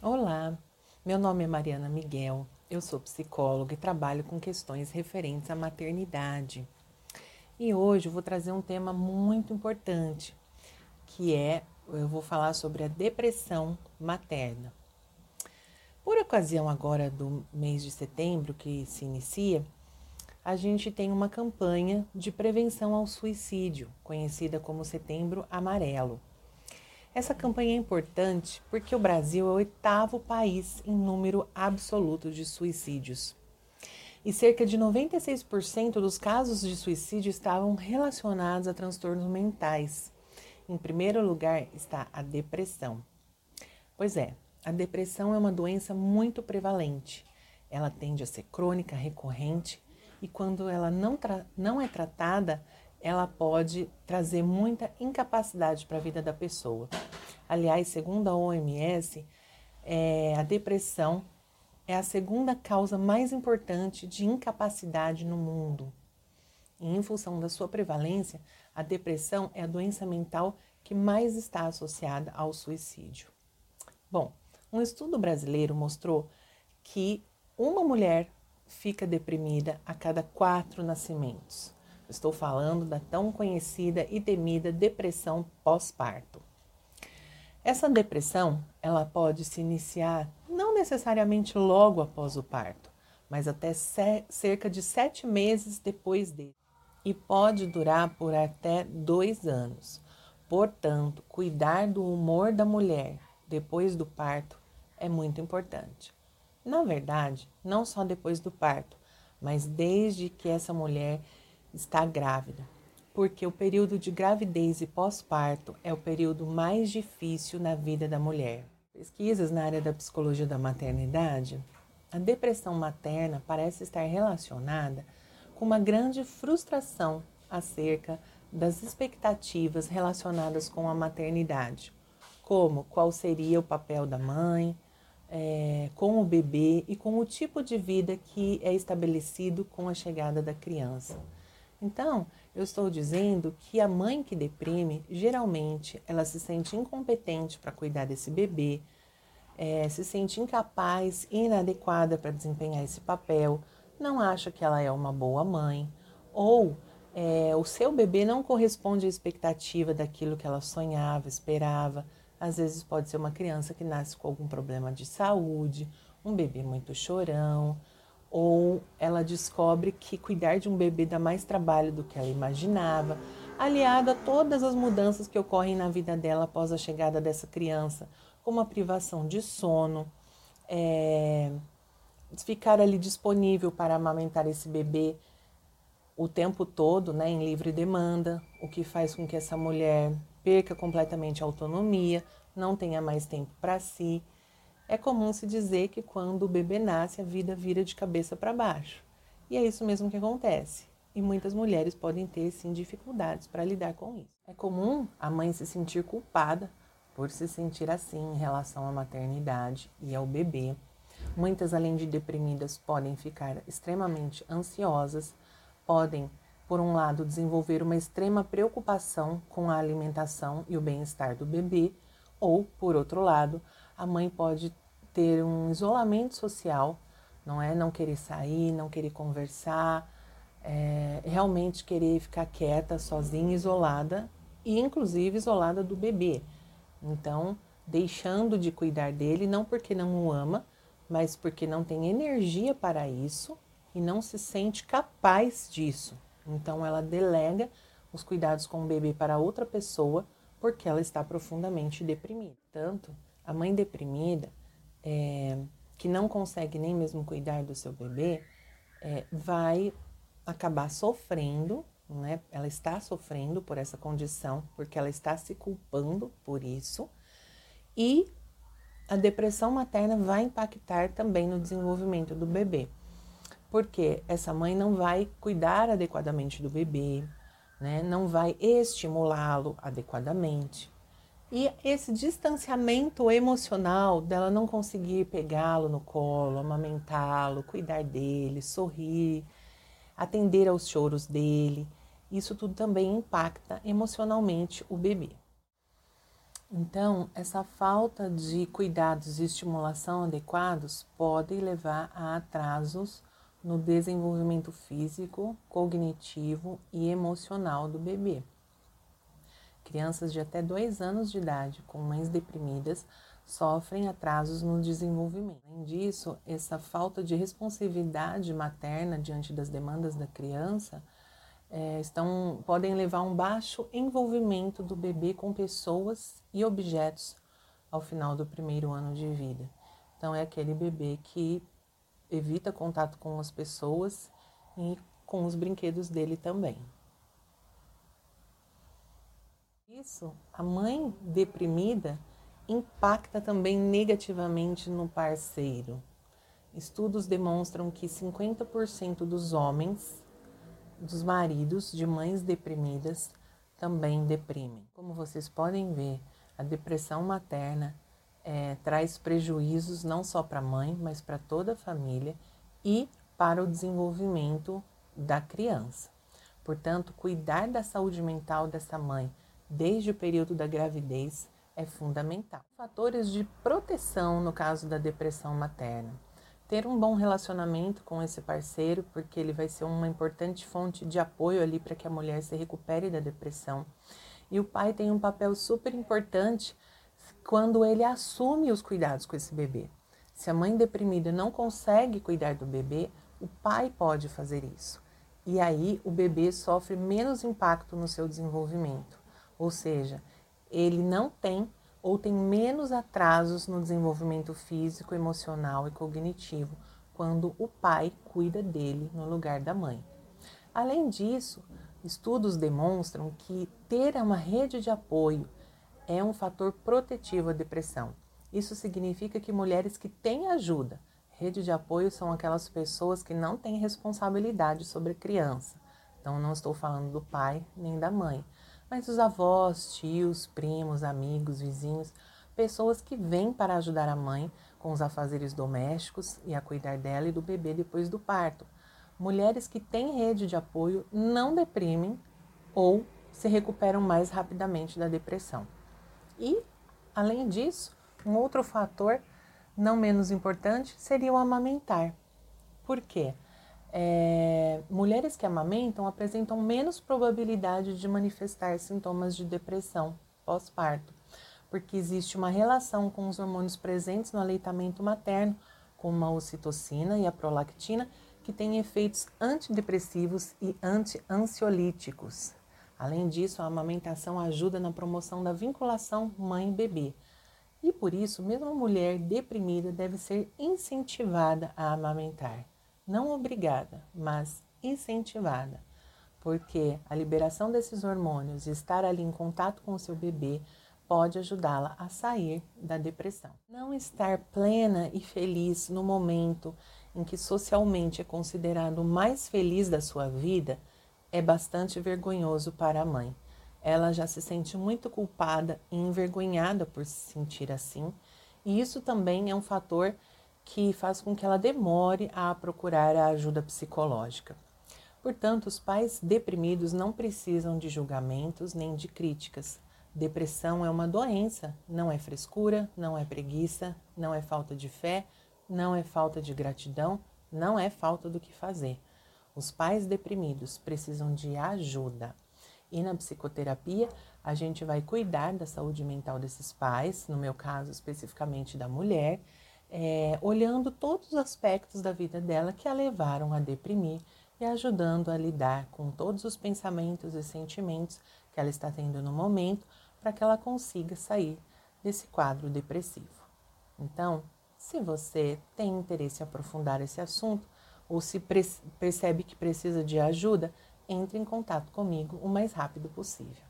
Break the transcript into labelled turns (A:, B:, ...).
A: Olá, meu nome é Mariana Miguel, eu sou psicóloga e trabalho com questões referentes à maternidade. E hoje eu vou trazer um tema muito importante, que é eu vou falar sobre a depressão materna. Por ocasião agora do mês de setembro que se inicia, a gente tem uma campanha de prevenção ao suicídio, conhecida como Setembro Amarelo. Essa campanha é importante porque o Brasil é o oitavo país em número absoluto de suicídios. E cerca de 96% dos casos de suicídio estavam relacionados a transtornos mentais. Em primeiro lugar está a depressão. Pois é, a depressão é uma doença muito prevalente. Ela tende a ser crônica, recorrente, e quando ela não, não é tratada, ela pode trazer muita incapacidade para a vida da pessoa. Aliás, segundo a OMS, é, a depressão é a segunda causa mais importante de incapacidade no mundo. E em função da sua prevalência, a depressão é a doença mental que mais está associada ao suicídio. Bom, um estudo brasileiro mostrou que uma mulher fica deprimida a cada quatro nascimentos. Estou falando da tão conhecida e temida depressão pós-parto. Essa depressão, ela pode se iniciar não necessariamente logo após o parto, mas até cerca de sete meses depois dele, e pode durar por até dois anos. Portanto, cuidar do humor da mulher depois do parto é muito importante. Na verdade, não só depois do parto, mas desde que essa mulher está grávida, porque o período de gravidez e pós-parto é o período mais difícil na vida da mulher. Pesquisas na área da psicologia da maternidade, a depressão materna parece estar relacionada com uma grande frustração acerca das expectativas relacionadas com a maternidade, como qual seria o papel da mãe, é, com o bebê e com o tipo de vida que é estabelecido com a chegada da criança. Então, eu estou dizendo que a mãe que deprime, geralmente, ela se sente incompetente para cuidar desse bebê, é, se sente incapaz inadequada para desempenhar esse papel, não acha que ela é uma boa mãe, ou é, o seu bebê não corresponde à expectativa daquilo que ela sonhava, esperava. Às vezes pode ser uma criança que nasce com algum problema de saúde, um bebê muito chorão, ou ela descobre que cuidar de um bebê dá mais trabalho do que ela imaginava, aliado a todas as mudanças que ocorrem na vida dela após a chegada dessa criança, como a privação de sono, é, ficar ali disponível para amamentar esse bebê o tempo todo, né, em livre demanda, o que faz com que essa mulher perca completamente a autonomia, não tenha mais tempo para si. É comum se dizer que quando o bebê nasce, a vida vira de cabeça para baixo. E é isso mesmo que acontece. E muitas mulheres podem ter, sim, dificuldades para lidar com isso. É comum a mãe se sentir culpada por se sentir assim em relação à maternidade e ao bebê. Muitas, além de deprimidas, podem ficar extremamente ansiosas, podem, por um lado, desenvolver uma extrema preocupação com a alimentação e o bem-estar do bebê, ou, por outro lado, a mãe pode ter um isolamento social, não é? Não querer sair, não querer conversar, é, realmente querer ficar quieta, sozinha, isolada e inclusive isolada do bebê. Então, deixando de cuidar dele, não porque não o ama, mas porque não tem energia para isso e não se sente capaz disso. Então, ela delega os cuidados com o bebê para outra pessoa porque ela está profundamente deprimida. Tanto a mãe deprimida, é, que não consegue nem mesmo cuidar do seu bebê, é, vai acabar sofrendo, né? ela está sofrendo por essa condição, porque ela está se culpando por isso, e a depressão materna vai impactar também no desenvolvimento do bebê, porque essa mãe não vai cuidar adequadamente do bebê, né? não vai estimulá-lo adequadamente, e esse distanciamento emocional dela não conseguir pegá-lo no colo, amamentá-lo, cuidar dele, sorrir, atender aos choros dele, isso tudo também impacta emocionalmente o bebê. Então, essa falta de cuidados e estimulação adequados pode levar a atrasos no desenvolvimento físico, cognitivo e emocional do bebê. Crianças de até dois anos de idade com mães deprimidas sofrem atrasos no desenvolvimento. Além disso, essa falta de responsividade materna diante das demandas da criança é, estão, podem levar a um baixo envolvimento do bebê com pessoas e objetos ao final do primeiro ano de vida. Então, é aquele bebê que evita contato com as pessoas e com os brinquedos dele também. Isso, a mãe deprimida impacta também negativamente no parceiro. Estudos demonstram que 50% dos homens dos maridos de mães deprimidas também deprimem. Como vocês podem ver, a depressão materna é, traz prejuízos não só para a mãe, mas para toda a família e para o desenvolvimento da criança. Portanto, cuidar da saúde mental dessa mãe desde o período da gravidez é fundamental. Fatores de proteção no caso da depressão materna ter um bom relacionamento com esse parceiro, porque ele vai ser uma importante fonte de apoio ali para que a mulher se recupere da depressão. E o pai tem um papel super importante quando ele assume os cuidados com esse bebê. Se a mãe deprimida não consegue cuidar do bebê, o pai pode fazer isso. E aí o bebê sofre menos impacto no seu desenvolvimento. Ou seja, ele não tem ou tem menos atrasos no desenvolvimento físico, emocional e cognitivo quando o pai cuida dele no lugar da mãe. Além disso, estudos demonstram que ter uma rede de apoio é um fator protetivo à depressão. Isso significa que mulheres que têm ajuda, rede de apoio são aquelas pessoas que não têm responsabilidade sobre a criança. Então, não estou falando do pai nem da mãe, mas os avós, tios, primos, amigos, vizinhos, pessoas que vêm para ajudar a mãe com os afazeres domésticos e a cuidar dela e do bebê depois do parto. Mulheres que têm rede de apoio não deprimem ou se recuperam mais rapidamente da depressão. E, além disso, um outro fator não menos importante seria o amamentar. Por quê? É, mulheres que amamentam apresentam menos probabilidade de manifestar sintomas de depressão pós-parto, porque existe uma relação com os hormônios presentes no aleitamento materno, como a ocitocina e a prolactina, que têm efeitos antidepressivos e anti-ansiolíticos. Além disso, a amamentação ajuda na promoção da vinculação mãe-bebê. E por isso, mesmo a mulher deprimida deve ser incentivada a amamentar não obrigada, mas incentivada, porque a liberação desses hormônios e estar ali em contato com o seu bebê pode ajudá-la a sair da depressão. Não estar plena e feliz no momento em que socialmente é considerado o mais feliz da sua vida é bastante vergonhoso para a mãe. Ela já se sente muito culpada e envergonhada por se sentir assim, e isso também é um fator que faz com que ela demore a procurar a ajuda psicológica. Portanto, os pais deprimidos não precisam de julgamentos nem de críticas. Depressão é uma doença, não é frescura, não é preguiça, não é falta de fé, não é falta de gratidão, não é falta do que fazer. Os pais deprimidos precisam de ajuda. E na psicoterapia, a gente vai cuidar da saúde mental desses pais, no meu caso especificamente da mulher, é, olhando todos os aspectos da vida dela que a levaram a deprimir e ajudando a lidar com todos os pensamentos e sentimentos que ela está tendo no momento para que ela consiga sair desse quadro depressivo. Então, se você tem interesse em aprofundar esse assunto ou se percebe que precisa de ajuda, entre em contato comigo o mais rápido possível.